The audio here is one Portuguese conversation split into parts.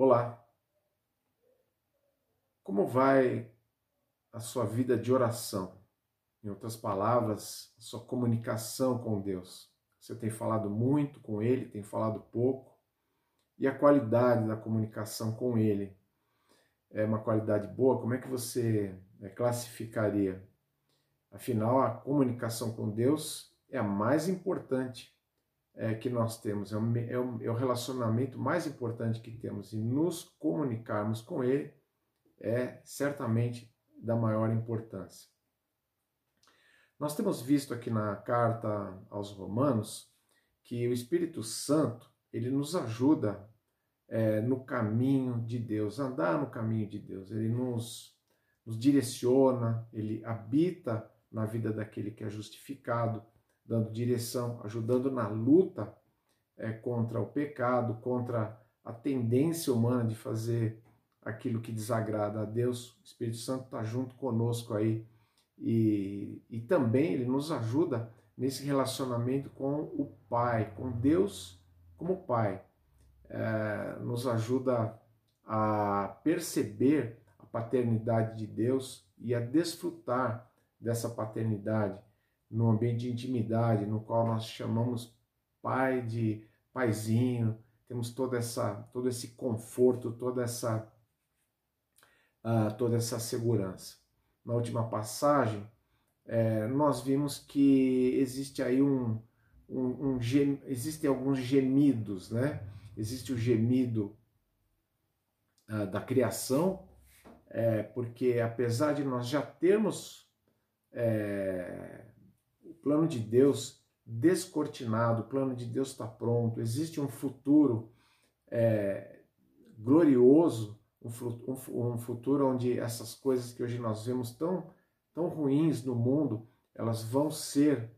Olá. Como vai a sua vida de oração? Em outras palavras, a sua comunicação com Deus. Você tem falado muito com Ele, tem falado pouco? E a qualidade da comunicação com Ele? É uma qualidade boa? Como é que você é, classificaria? Afinal, a comunicação com Deus é a mais importante é, que nós temos, é o, é, o, é o relacionamento mais importante que temos, e nos comunicarmos com Ele é certamente da maior importância. Nós temos visto aqui na carta aos Romanos que o Espírito Santo ele nos ajuda é, no caminho de Deus, andar no caminho de Deus. Ele nos, nos direciona, ele habita na vida daquele que é justificado, dando direção, ajudando na luta é, contra o pecado, contra a tendência humana de fazer aquilo que desagrada a Deus. O Espírito Santo está junto conosco aí e, e também ele nos ajuda nesse relacionamento com o Pai, com Deus como Pai. É, nos ajuda a perceber a paternidade de Deus e a desfrutar dessa paternidade no ambiente de intimidade, no qual nós chamamos pai de paizinho, temos toda essa, todo esse conforto, toda essa, uh, toda essa segurança. Na última passagem, é, nós vimos que existe aí um, um, um gem, existem alguns gemidos, né? Existe o gemido uh, da criação, é, porque apesar de nós já termos é, plano de Deus descortinado, o plano de Deus está pronto, existe um futuro é, glorioso, um, futuro onde essas coisas que hoje nós vemos tão, tão ruins no mundo, elas vão ser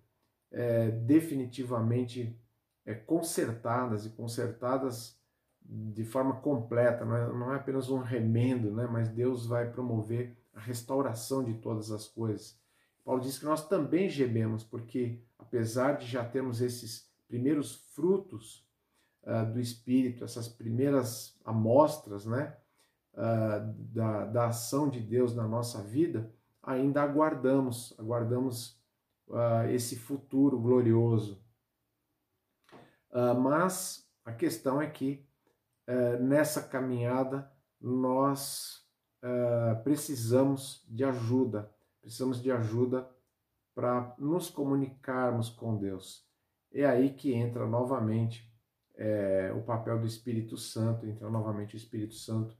é, definitivamente é, consertadas e consertadas de forma completa, não é, não é apenas um remendo, né? mas Deus vai promover a restauração de todas as coisas. Paulo diz que nós também gememos, porque apesar de já termos esses primeiros frutos uh, do Espírito, essas primeiras amostras né, uh, da, da ação de Deus na nossa vida, ainda aguardamos, aguardamos uh, esse futuro glorioso. mas a questão é que nessa caminhada nós precisamos de ajuda precisamos de ajuda para nos comunicarmos com Deus. É aí que entra novamente é, o papel do Espírito Santo, entra novamente o Espírito Santo,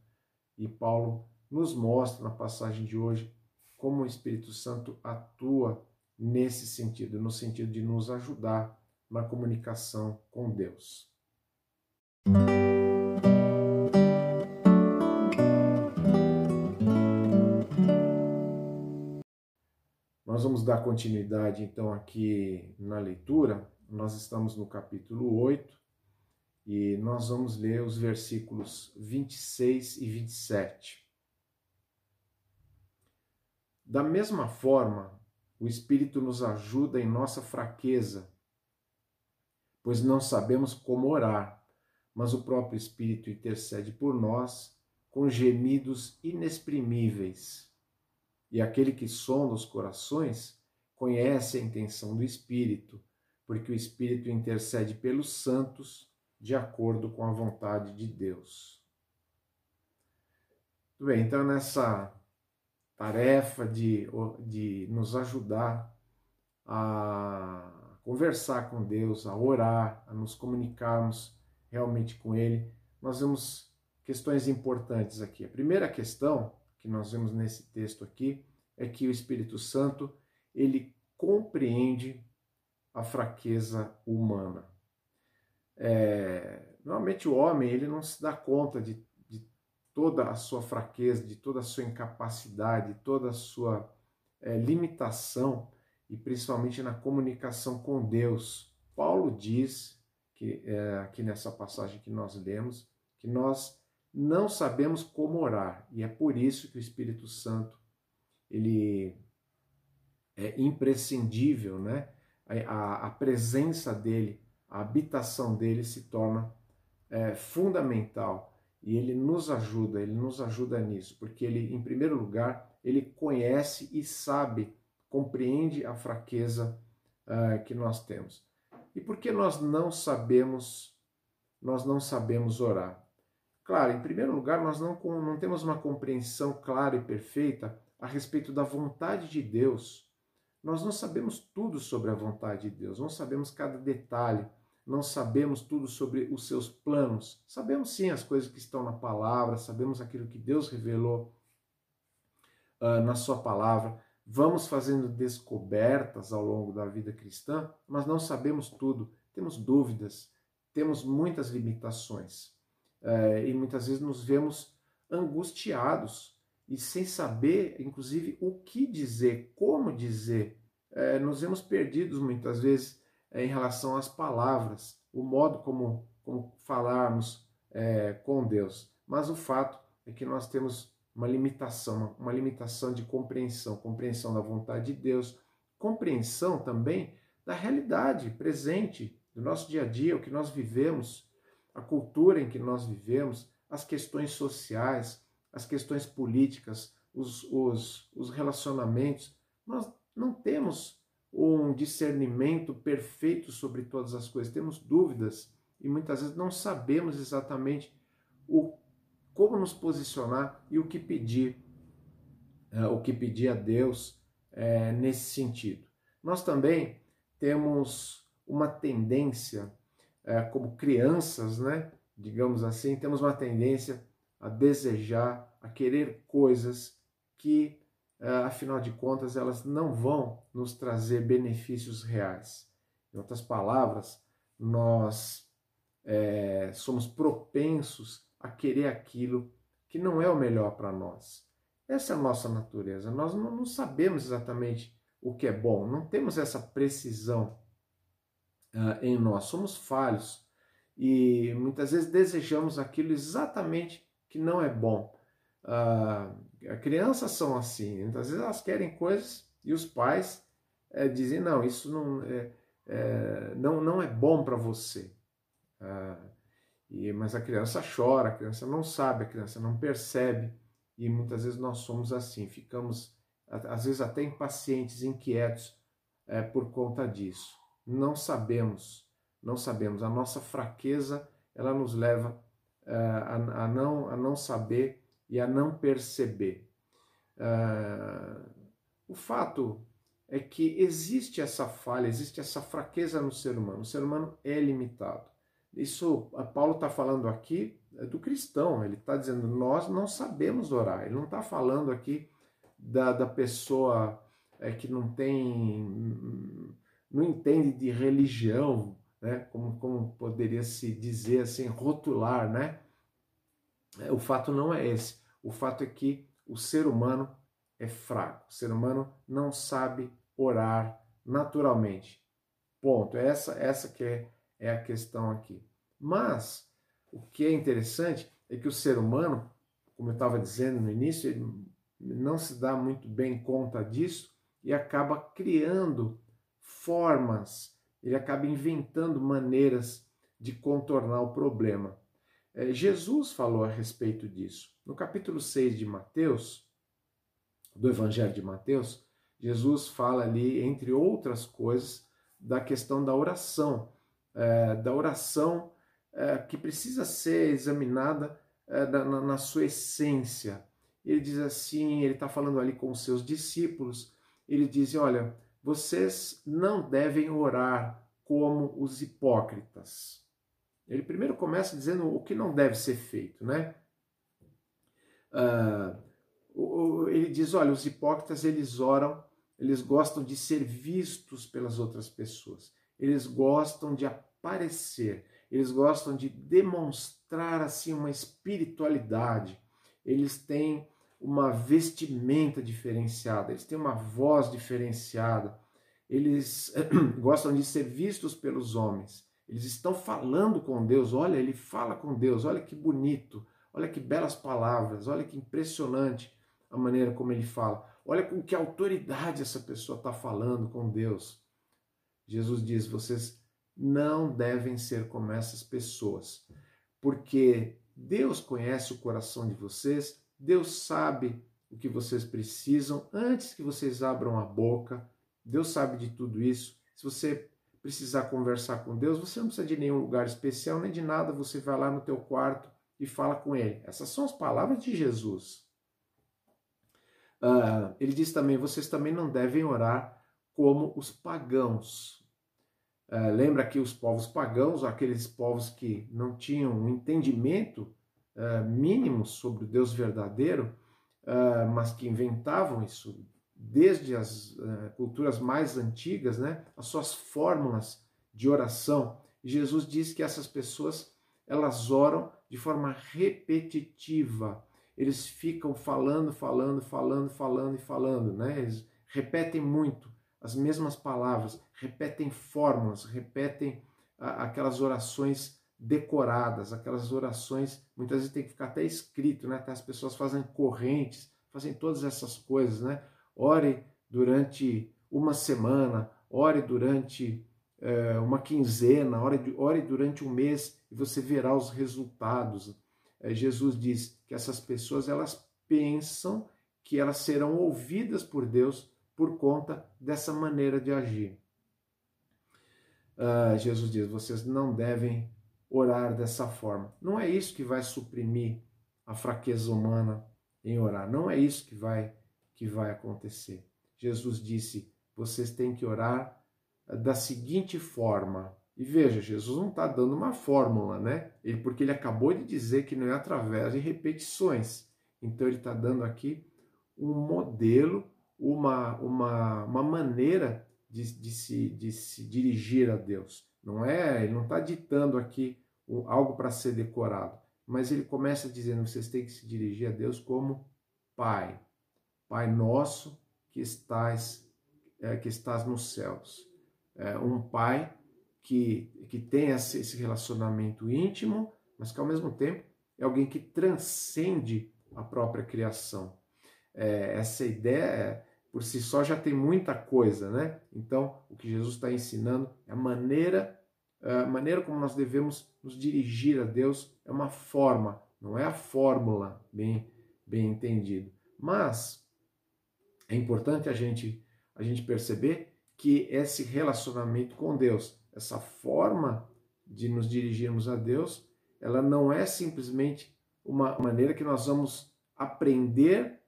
e Paulo nos mostra na passagem de hoje como o Espírito Santo atua nesse sentido, no sentido de nos ajudar na comunicação com Deus. Nós vamos dar continuidade então aqui na leitura. Nós estamos no capítulo 8 e nós vamos ler os versículos 26 e 27. Da mesma forma, o Espírito nos ajuda em nossa fraqueza, pois não sabemos como orar, mas o próprio Espírito intercede por nós com gemidos inexprimíveis. E aquele que sonda os corações conhece a intenção do Espírito, porque o Espírito intercede pelos santos de acordo com a vontade de Deus. Muito bem, então nessa tarefa de, de nos ajudar a conversar com Deus, a orar, a nos comunicarmos realmente com Ele, nós vemos questões importantes aqui. A primeira questão que nós vemos nesse texto aqui é que o Espírito Santo ele compreende a fraqueza humana. É, normalmente o homem ele não se dá conta de, de, toda a sua fraqueza, de toda a sua incapacidade, toda a sua é, limitação e principalmente na comunicação com Deus. Paulo diz que é, aqui nessa passagem que nós lemos que nós não sabemos como orar e é por isso que o Espírito Santo ele é imprescindível, né? A, a presença dele, a habitação dele se torna é, fundamental E ele nos ajuda, ele nos ajuda nisso, porque ele, em primeiro lugar, ele conhece e sabe, compreende a fraqueza uh, que nós temos. E por que nós não sabemos, nós não sabemos orar? Claro, em primeiro lugar, nós não, não temos uma compreensão clara e perfeita a respeito da vontade de Deus. Nós não sabemos tudo sobre a vontade de Deus, não sabemos cada detalhe, não sabemos tudo sobre os seus planos. Sabemos sim as coisas que estão na palavra, sabemos aquilo que Deus revelou uh, na sua palavra. Vamos fazendo descobertas ao longo da vida cristã, mas não sabemos tudo. Temos dúvidas, temos muitas limitações. Uh, e muitas vezes nos vemos angustiados e sem saber, inclusive, o que dizer, como dizer. É, nos vemos perdidos muitas vezes é, em relação às palavras, o modo como, como falarmos é, com Deus. Mas o fato é que nós temos uma limitação, uma limitação de compreensão, compreensão da vontade de Deus, compreensão também da realidade presente do nosso dia a dia, o que nós vivemos, a cultura em que nós vivemos, as questões sociais, as questões políticas, os, os, os relacionamentos, nós não temos um discernimento perfeito sobre todas as coisas, temos dúvidas e muitas vezes não sabemos exatamente o como nos posicionar e o que pedir, é, o que pedir a Deus é, nesse sentido. Nós também temos uma tendência, é, como crianças, né, digamos assim, temos uma tendência a desejar, a querer coisas que, eh, afinal de contas, elas não vão nos trazer benefícios reais. Em outras palavras, nós é, somos propensos a querer aquilo que não é o melhor para nós. Essa é a nossa natureza. Nós não, não, sabemos exatamente o que é bom, não temos essa precisão uh, em nós. Somos falhos e muitas vezes desejamos aquilo exatamente que não é bom. Ah, crianças são assim, muitas vezes elas querem coisas e os pais é, dizem: não, isso não é, é não, não é bom para você. Ah, e, mas a criança chora, a criança não sabe, a criança não percebe, e muitas vezes nós somos assim, ficamos às vezes até impacientes, inquietos é, por conta disso. Não sabemos, não sabemos. A nossa fraqueza ela nos leva uh, a, a, não, a não saber e a não perceber. Uh, o fato é que existe essa falha, existe essa fraqueza no ser humano. O ser humano é limitado. Isso, Paulo está falando aqui do cristão, ele está dizendo, nós não sabemos orar. Ele não está falando aqui da, da pessoa é, que não tem, não entende de religião, né? como, como poderia se dizer assim, rotular, né? É, o fato não é esse. O fato é que o ser humano é fraco. O ser humano não sabe orar naturalmente. Ponto. Essa, essa que é, é a questão aqui. Mas o que é interessante é que o ser humano, como eu estava dizendo no início, ele não se dá muito bem conta disso e acaba criando formas, ele acaba inventando maneiras de contornar o problema. É, Jesus falou a respeito disso. No capítulo 6 de Mateus, do Evangelho de Mateus, Jesus fala ali, entre outras coisas, da questão da oração, é, da oração é, que precisa ser examinada é, na, na, sua essência. Ele diz assim, ele está falando ali com os seus discípulos, ele diz, olha, vocês não devem orar como os hipócritas. Ele primeiro começa dizendo o que não deve ser feito, né? Uh, ele diz, olha, os hipócritas eles oram, eles gostam de ser vistos pelas outras pessoas, eles gostam de aparecer, eles gostam de demonstrar assim uma espiritualidade, eles têm uma vestimenta diferenciada, eles têm uma voz diferenciada, eles gostam de ser vistos pelos homens. Eles estão falando com Deus. Olha, ele fala com Deus. Olha que bonito. Olha que belas palavras. Olha que impressionante a maneira como ele fala. Olha com que autoridade essa pessoa está falando com Deus. Jesus diz: vocês não devem ser como essas pessoas, porque Deus conhece o coração de vocês, Deus sabe o que vocês precisam antes que vocês abram a boca. Deus sabe de tudo isso. Se você precisar conversar com Deus, você não precisa de nenhum lugar especial nem de nada, você vai lá no teu quarto e fala com ele. Essas são as palavras de Jesus. Uh, ele diz também: vocês também não devem orar como os pagãos. Uh, lembra que os povos pagãos, aqueles povos que não tinham entendimento uh, mínimo sobre o Deus verdadeiro, mas que inventavam isso desde as culturas mais antigas, né, as suas fórmulas de oração. Jesus diz que essas pessoas elas oram de forma repetitiva eles ficam falando, falando, falando, falando e falando, né? Eles repetem muito as mesmas palavras, repetem fórmulas, repetem aquelas orações decoradas, aquelas orações, muitas vezes tem que ficar até escrito, né? Até as pessoas fazem correntes, fazem todas essas coisas, né? Ore durante uma semana, ore durante é, uma quinzena, ore, ore durante um mês e você verá os resultados. É, Jesus diz que essas pessoas elas pensam que elas serão ouvidas por Deus por conta dessa maneira de agir. Uh, Jesus diz: vocês não devem orar dessa forma. Não é isso que vai suprimir a fraqueza humana em orar. Não é isso que vai que vai acontecer. Jesus disse: vocês têm que orar da seguinte forma: e veja, Jesus não está dando uma fórmula, né? Ele, porque ele acabou de dizer que não é através de repetições. Então ele está dando aqui um modelo, uma, uma, uma maneira de, de, se, de se dirigir a Deus. Não é, ele não está ditando aqui algo para ser decorado, mas ele começa dizendo: vocês têm que se dirigir a Deus como Pai, Pai nosso que estás, é, que estás nos céus. É, um Pai que, que tem esse relacionamento íntimo, mas que ao mesmo tempo é alguém que transcende a própria criação. É, essa ideia, por si só, já tem muita coisa, né? Então, o que Jesus está ensinando é a maneira, a maneira como nós devemos nos dirigir a Deus, é uma forma, não é a fórmula, bem, bem entendido. Mas é importante a gente, a gente perceber que esse relacionamento com Deus essa forma de nos dirigirmos a Deus, ela não é simplesmente uma maneira que nós vamos aprender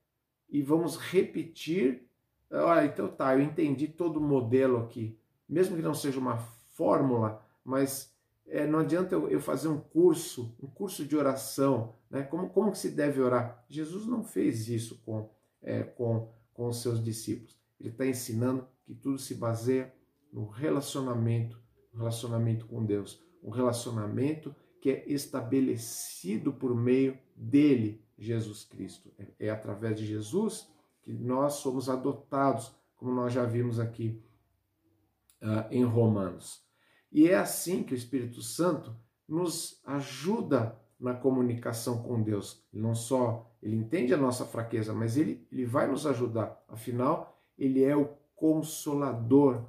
e vamos repetir. Olha, então tá, eu entendi todo o modelo aqui. Mesmo que não seja uma fórmula, mas é, não adianta eu, eu, fazer um curso, um curso de oração, né? Como, como que se deve orar? Jesus não fez isso com, é, com, com os seus discípulos. Ele está ensinando que tudo se baseia no relacionamento um relacionamento com Deus, um relacionamento que é estabelecido por meio dele, Jesus Cristo. É, é através de Jesus que nós somos adotados, como nós já vimos aqui uh, em Romanos. E é assim que o Espírito Santo nos ajuda na comunicação com Deus. Não só ele entende a nossa fraqueza, mas ele, ele vai nos ajudar. Afinal, ele é o consolador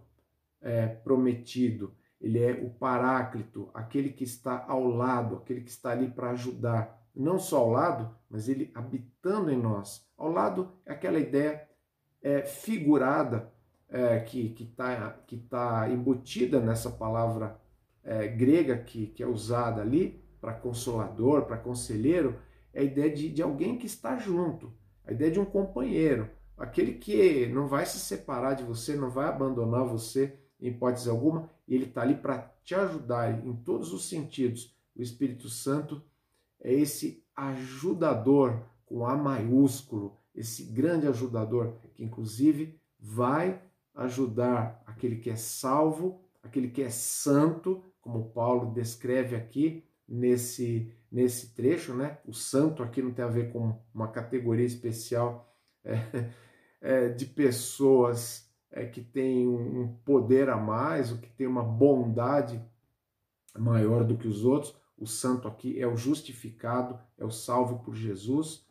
é, prometido ele é o paráclito, aquele que está ao lado, aquele que está ali para ajudar. Não só ao lado, mas ele habitando em nós. Ao lado é aquela ideia é, figurada é, que está que tá embutida nessa palavra é, grega que, que é usada ali para consolador, para conselheiro, é a ideia de, de alguém que está junto, a ideia de um companheiro, aquele que não vai se separar de você, não vai abandonar você em hipótese alguma, e ele está ali para te ajudar em todos os sentidos. O Espírito Santo é esse ajudador com A maiúsculo, esse grande ajudador que inclusive vai ajudar aquele que é salvo, aquele que é santo, como Paulo descreve aqui nesse nesse trecho, né? O santo aqui não tem a ver com uma categoria especial é, é, de pessoas é, que tem um poder a mais, o que tem uma bondade maior do que os outros. O santo aqui é o justificado, é o salvo por Jesus.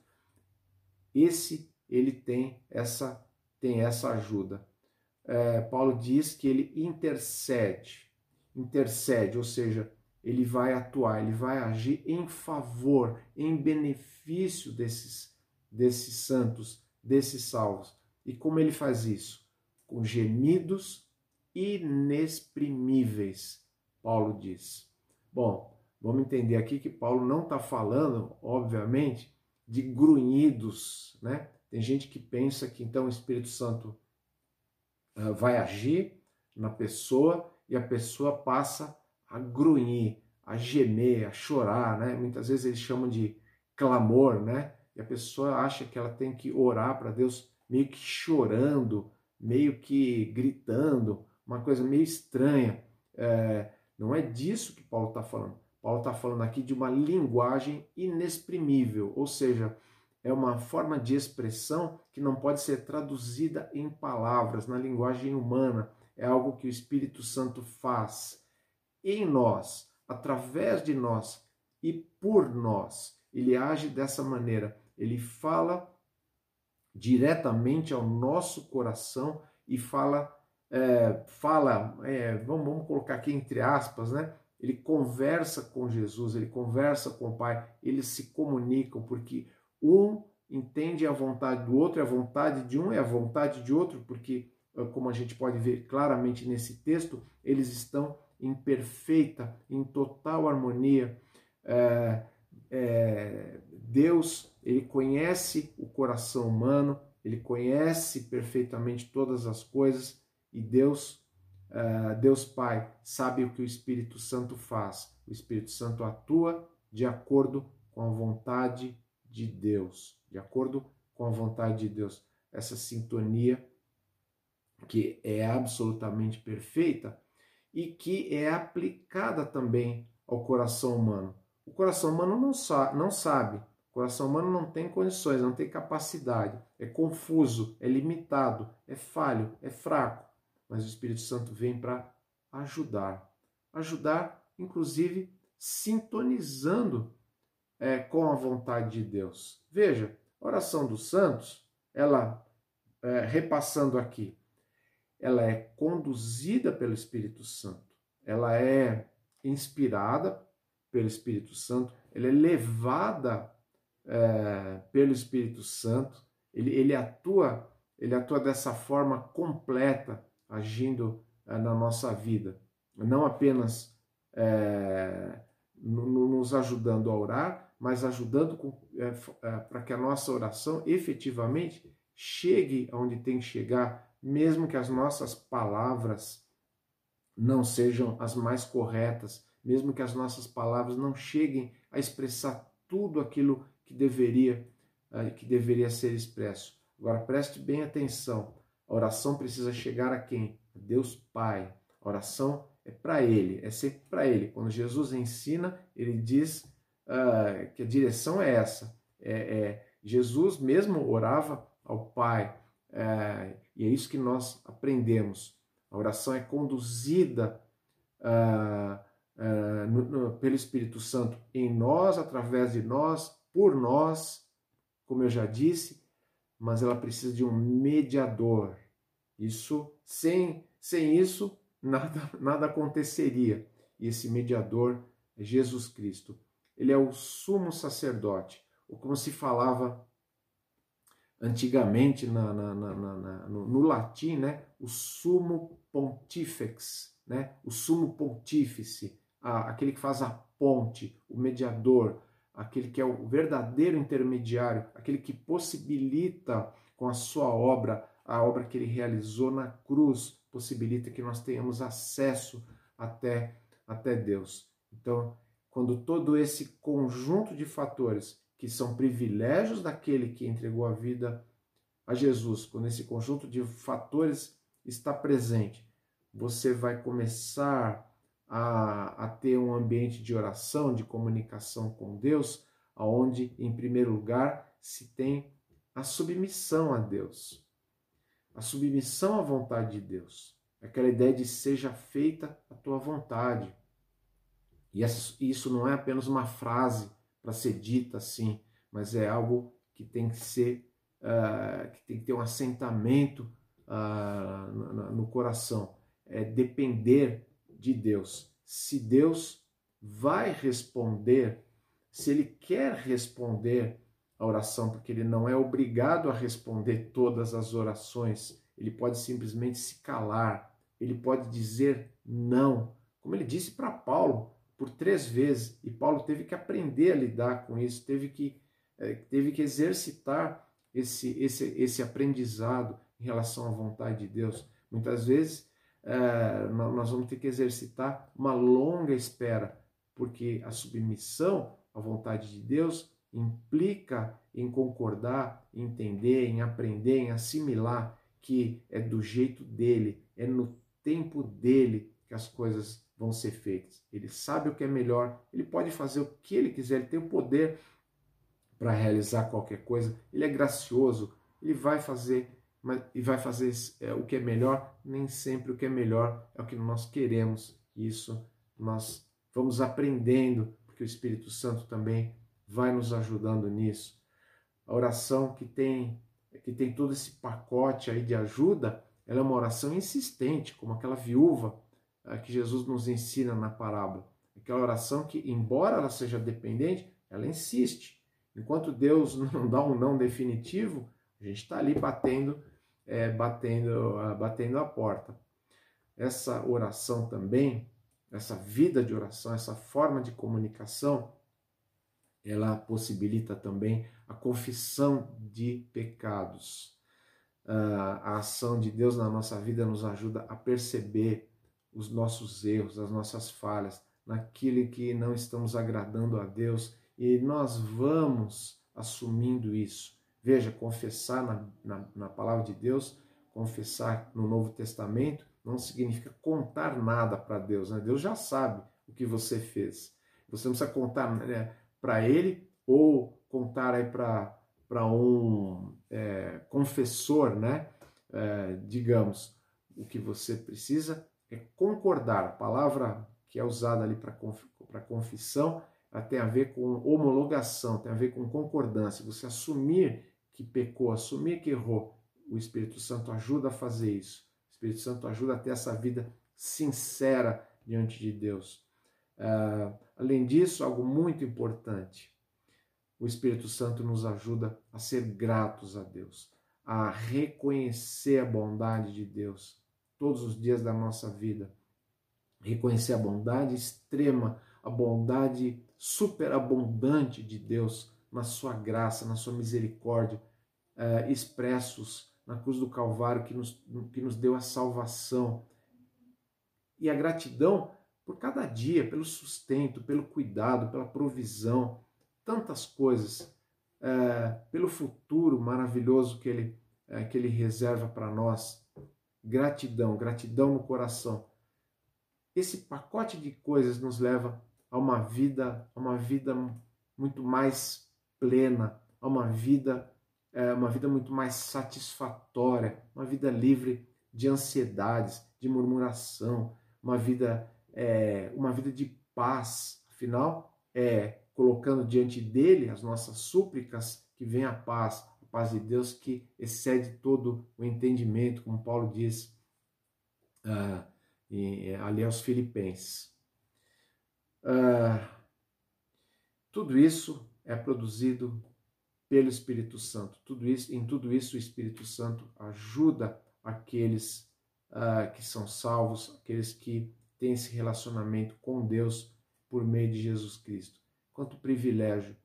Esse ele tem essa tem essa ajuda. É, Paulo diz que ele intercede, intercede, ou seja, ele vai atuar, ele vai agir em favor, em benefício desses, desses santos, desses salvos. E como ele faz isso? Com gemidos inexprimíveis, Paulo diz. Bom, vamos entender aqui que Paulo não está falando, obviamente, de grunhidos, né? Tem gente que pensa que então o Espírito Santo uh, vai agir na pessoa e a pessoa passa a grunhir, a gemer, a chorar, né? Muitas vezes eles chamam de clamor, né? E a pessoa acha que ela tem que orar para Deus meio que chorando, meio que gritando, uma coisa meio estranha. É, não é disso que Paulo está falando. Paulo está falando aqui de uma linguagem inexprimível, ou seja, é uma forma de expressão que não pode ser traduzida em palavras, na linguagem humana. É algo que o Espírito Santo faz em nós, através de nós e por nós. Ele age dessa maneira. Ele fala diretamente ao nosso coração e fala, é, fala, é, vamos, vamos colocar aqui entre aspas, né? Ele conversa com Jesus, ele conversa com o Pai, eles se comunicam, porque um entende a vontade do outro, a vontade de um é a vontade de outro, porque, como a gente pode ver claramente nesse texto, eles estão em perfeita, em total harmonia. É, é, Deus, ele conhece o coração humano, ele conhece perfeitamente todas as coisas e Deus, é, Deus Pai, sabe o que o Espírito Santo faz. O Espírito Santo atua de acordo com a vontade de Deus, de acordo com a vontade de Deus. Essa sintonia que é absolutamente perfeita e que é aplicada também ao coração humano. O coração humano não, sa não sabe, o coração humano não tem condições, não tem capacidade, é confuso, é limitado, é falho, é fraco. Mas o Espírito Santo vem para ajudar. Ajudar, inclusive, sintonizando é, com a vontade de Deus. Veja, a oração dos santos, ela, é, repassando aqui, ela é conduzida pelo Espírito Santo, ela é inspirada pelo Espírito Santo, ela é levada é, pelo Espírito Santo, ele, ele atua ele atua dessa forma completa, agindo é, na nossa vida, não apenas é, nos ajudando a orar, mas ajudando é, para que a nossa oração efetivamente chegue aonde tem que chegar, mesmo que as nossas palavras não sejam as mais corretas, mesmo que as nossas palavras não cheguem a expressar tudo aquilo que deveria eh, que deveria ser expresso. Agora preste bem atenção. A oração precisa chegar a quem? A Deus Pai. A oração é para Ele, é sempre para Ele. Quando Jesus ensina, ele diz uh, que a direção é essa. É, é, Jesus mesmo orava ao Pai. É, e é isso que nós aprendemos. A oração é conduzida uh, no, no, pelo Espírito Santo em nós, através de nós, por nós, como eu já disse, mas ela precisa de um mediador. Isso, sem, sem isso, nada, nada aconteceria. E esse mediador é Jesus Cristo. Ele é o sumo sacerdote, ou como se falava antigamente na, na, na, no, no, latim, né, o sumo pontifex, né, o sumo pontífice, a, aquele que faz a ponte, o mediador, aquele que é o verdadeiro intermediário, aquele que possibilita com a sua obra, a obra que ele realizou na cruz, possibilita que nós tenhamos acesso até, até Deus. Então, quando todo esse conjunto de fatores que são privilégios daquele que entregou a vida a Jesus, quando esse conjunto de fatores está presente, você vai começar a, a ter um ambiente de oração, de comunicação com Deus, aonde, em primeiro lugar, se tem a submissão a Deus, a submissão à vontade de Deus, aquela ideia de seja feita a tua vontade. E isso não é apenas uma frase para ser dita assim, mas é algo que tem que ser, uh, que tem que ter um assentamento uh, no, no, coração. É depender de Deus. Se Deus vai responder, se ele quer responder a oração, porque ele não é obrigado a responder todas as orações, ele pode simplesmente se calar, ele pode dizer não, como ele disse para Paulo por três vezes, e Paulo teve que aprender a lidar com isso, teve que, é, teve que exercitar esse, esse, esse aprendizado em relação à vontade de Deus. Muitas vezes é, nós vamos ter que exercitar uma longa espera, porque a submissão à vontade de Deus implica em concordar, entender, em aprender, em assimilar que é do jeito dele, é no tempo dele que as coisas vão ser feitas. Ele sabe o que é melhor, ele pode fazer o que ele quiser, ele tem o poder para realizar qualquer coisa, ele é gracioso, ele vai fazer mas, e vai fazer é, o que é melhor, nem sempre o que é melhor é o que nós queremos. Isso nós vamos aprendendo, porque o Espírito Santo também vai nos ajudando nisso. A oração que tem que tem todo esse pacote aí de ajuda, ela é uma oração insistente, como aquela viúva é, que Jesus nos ensina na parábola. Aquela oração que, embora ela seja dependente, ela insiste. Enquanto Deus não dá um não definitivo, a gente está ali batendo, é, batendo, batendo a porta. Essa oração também, essa vida de oração, essa forma de comunicação, ela possibilita também a confissão de pecados. Uh, a ação de Deus na nossa vida nos ajuda a perceber os nossos erros, as nossas falhas, naquilo que não estamos agradando a Deus e nós vamos assumindo isso. Veja, confessar na, na, na palavra de Deus, confessar no Novo Testamento, não significa contar nada para Deus. Né? Deus já sabe o que você fez. Você não precisa contar né, para Ele ou contar aí para um é, confessor, né? É, digamos, o que você precisa é concordar. A palavra que é usada ali para confissão ela tem a ver com homologação, tem a ver com concordância. Você assumir que pecou, assumir que errou. O Espírito Santo ajuda a fazer isso. O Espírito Santo ajuda a ter essa vida sincera diante de Deus. Uh, além disso, algo muito importante, o Espírito Santo nos ajuda a ser gratos a Deus, a reconhecer a bondade de Deus todos os dias da nossa vida. Reconhecer a bondade extrema, a bondade superabundante de Deus na sua graça, na sua misericórdia, eh, expressos na cruz do Calvário que nos, que nos deu a salvação. E a gratidão por cada dia, pelo sustento, pelo cuidado, pela provisão, tantas coisas, eh, pelo futuro maravilhoso que Ele, eh, que ele reserva para nós gratidão, gratidão no coração. Esse pacote de coisas nos leva a uma vida, a uma vida muito mais plena, a uma vida, é, uma vida muito mais satisfatória, uma vida livre de ansiedades, de murmuração, uma vida, é, uma vida de paz. Afinal, é colocando diante dele as nossas súplicas que vem a paz, paz de Deus que excede todo o entendimento, como Paulo diz uh, e, ali aos Filipenses. Uh, tudo isso é produzido pelo Espírito Santo. Tudo isso, em tudo isso, o Espírito Santo ajuda aqueles uh, que são salvos, aqueles que têm esse relacionamento com Deus por meio de Jesus Cristo. Quanto privilégio,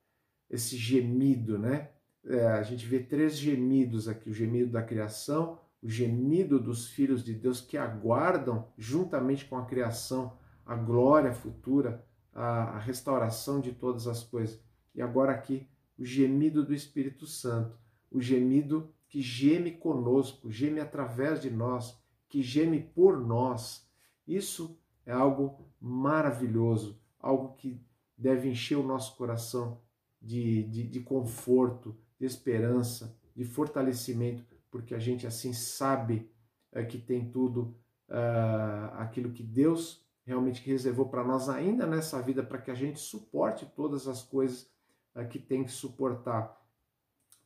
esse gemido, né? é, a gente vê três gemidos aqui: o gemido da criação, o gemido dos filhos de Deus que aguardam, juntamente com a criação, a glória futura, a, a restauração de todas as coisas. E agora aqui, o gemido do Espírito Santo, o gemido que geme conosco, geme através de nós, que geme por nós. Isso é algo maravilhoso, algo que deve encher o nosso coração de, de, de conforto, de esperança, de fortalecimento, porque a gente assim sabe é, que tem tudo uh, aquilo que Deus realmente reservou para nós ainda nessa vida, para que a gente suporte todas as coisas uh, que tem que suportar,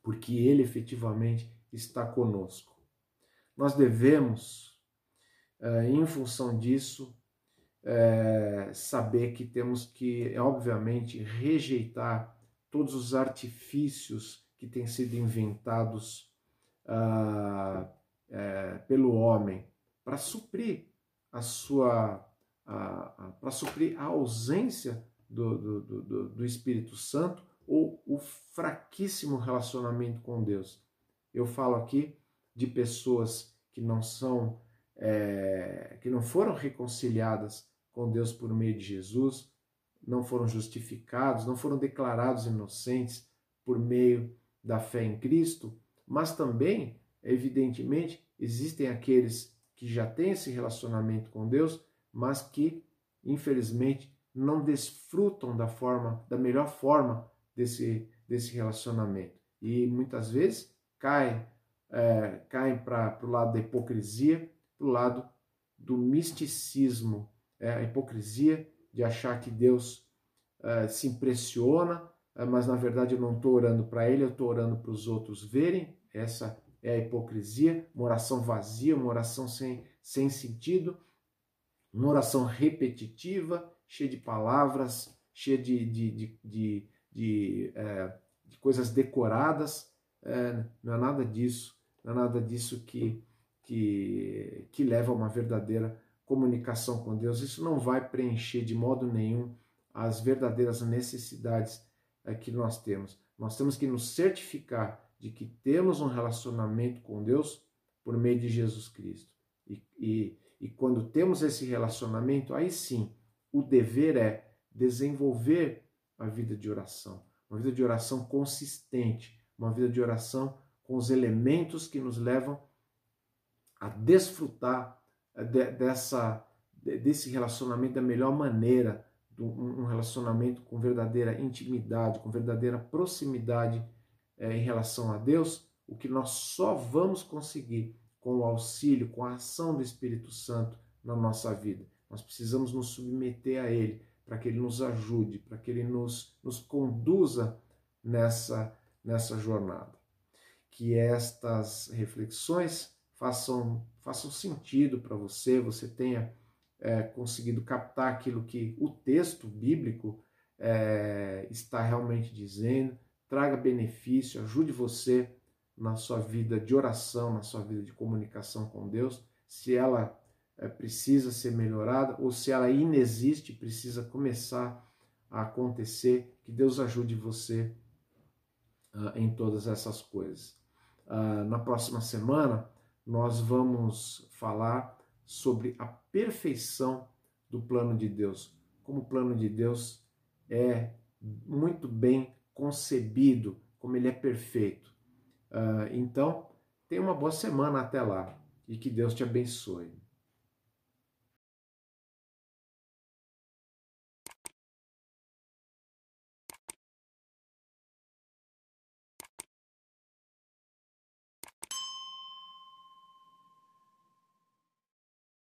porque Ele efetivamente está conosco. Nós devemos, uh, em função disso, é, saber que temos que, obviamente, rejeitar todos os artifícios que têm sido inventados ah, é, pelo homem para suprir a sua para suprir a ausência do, do, do, do Espírito Santo ou o fraquíssimo relacionamento com Deus. Eu falo aqui de pessoas que não são é, que não foram reconciliadas com Deus por meio de Jesus, não foram justificados, não foram declarados inocentes por meio da fé em Cristo, mas também, evidentemente, existem aqueles que já têm esse relacionamento com Deus, mas que, infelizmente, não desfrutam da forma, da melhor forma desse, desse relacionamento. E muitas vezes caem, é, caem para o lado da hipocrisia, para o lado do misticismo, é, a hipocrisia de achar que Deus é, se impressiona, é, mas na verdade eu não estou orando para Ele, eu estou orando para os outros verem. Essa é a hipocrisia, uma oração vazia, uma oração sem, sem sentido, uma oração repetitiva, cheia de palavras, cheia de, de, de, de, de, é, de coisas decoradas. É, não é nada disso, não é nada disso que, que, que leva a uma verdadeira comunicação com Deus. Isso não vai preencher de modo nenhum as verdadeiras necessidades é, que nós temos. Nós temos que nos certificar de que temos um relacionamento com Deus por meio de Jesus Cristo. E, e, e quando temos esse relacionamento, aí sim, o dever é desenvolver a vida de oração, uma vida de oração consistente, uma vida de oração com os elementos que nos levam a desfrutar eh, de, dessa, desse relacionamento da melhor maneira, um relacionamento com verdadeira intimidade, com verdadeira proximidade é, em relação a Deus, o que nós só vamos conseguir com o auxílio, com a ação do Espírito Santo na nossa vida. Nós precisamos nos submeter a Ele para que Ele nos ajude, para que Ele nos, nos conduza nessa, nessa jornada. Que estas reflexões façam, façam sentido para você, você tenha é, conseguido captar aquilo que o texto bíblico é, está realmente dizendo traga benefício, ajude você na sua vida de oração, na sua vida de comunicação com Deus, se ela é, precisa ser melhorada ou se ela inexiste, precisa começar a acontecer, que Deus ajude você uh, em todas essas coisas. Uh, na próxima semana, nós vamos falar sobre a perfeição do plano de Deus, como o plano de Deus é muito bem concebido, como ele é perfeito. Uh, então, tenha uma boa semana até lá e que Deus te abençoe.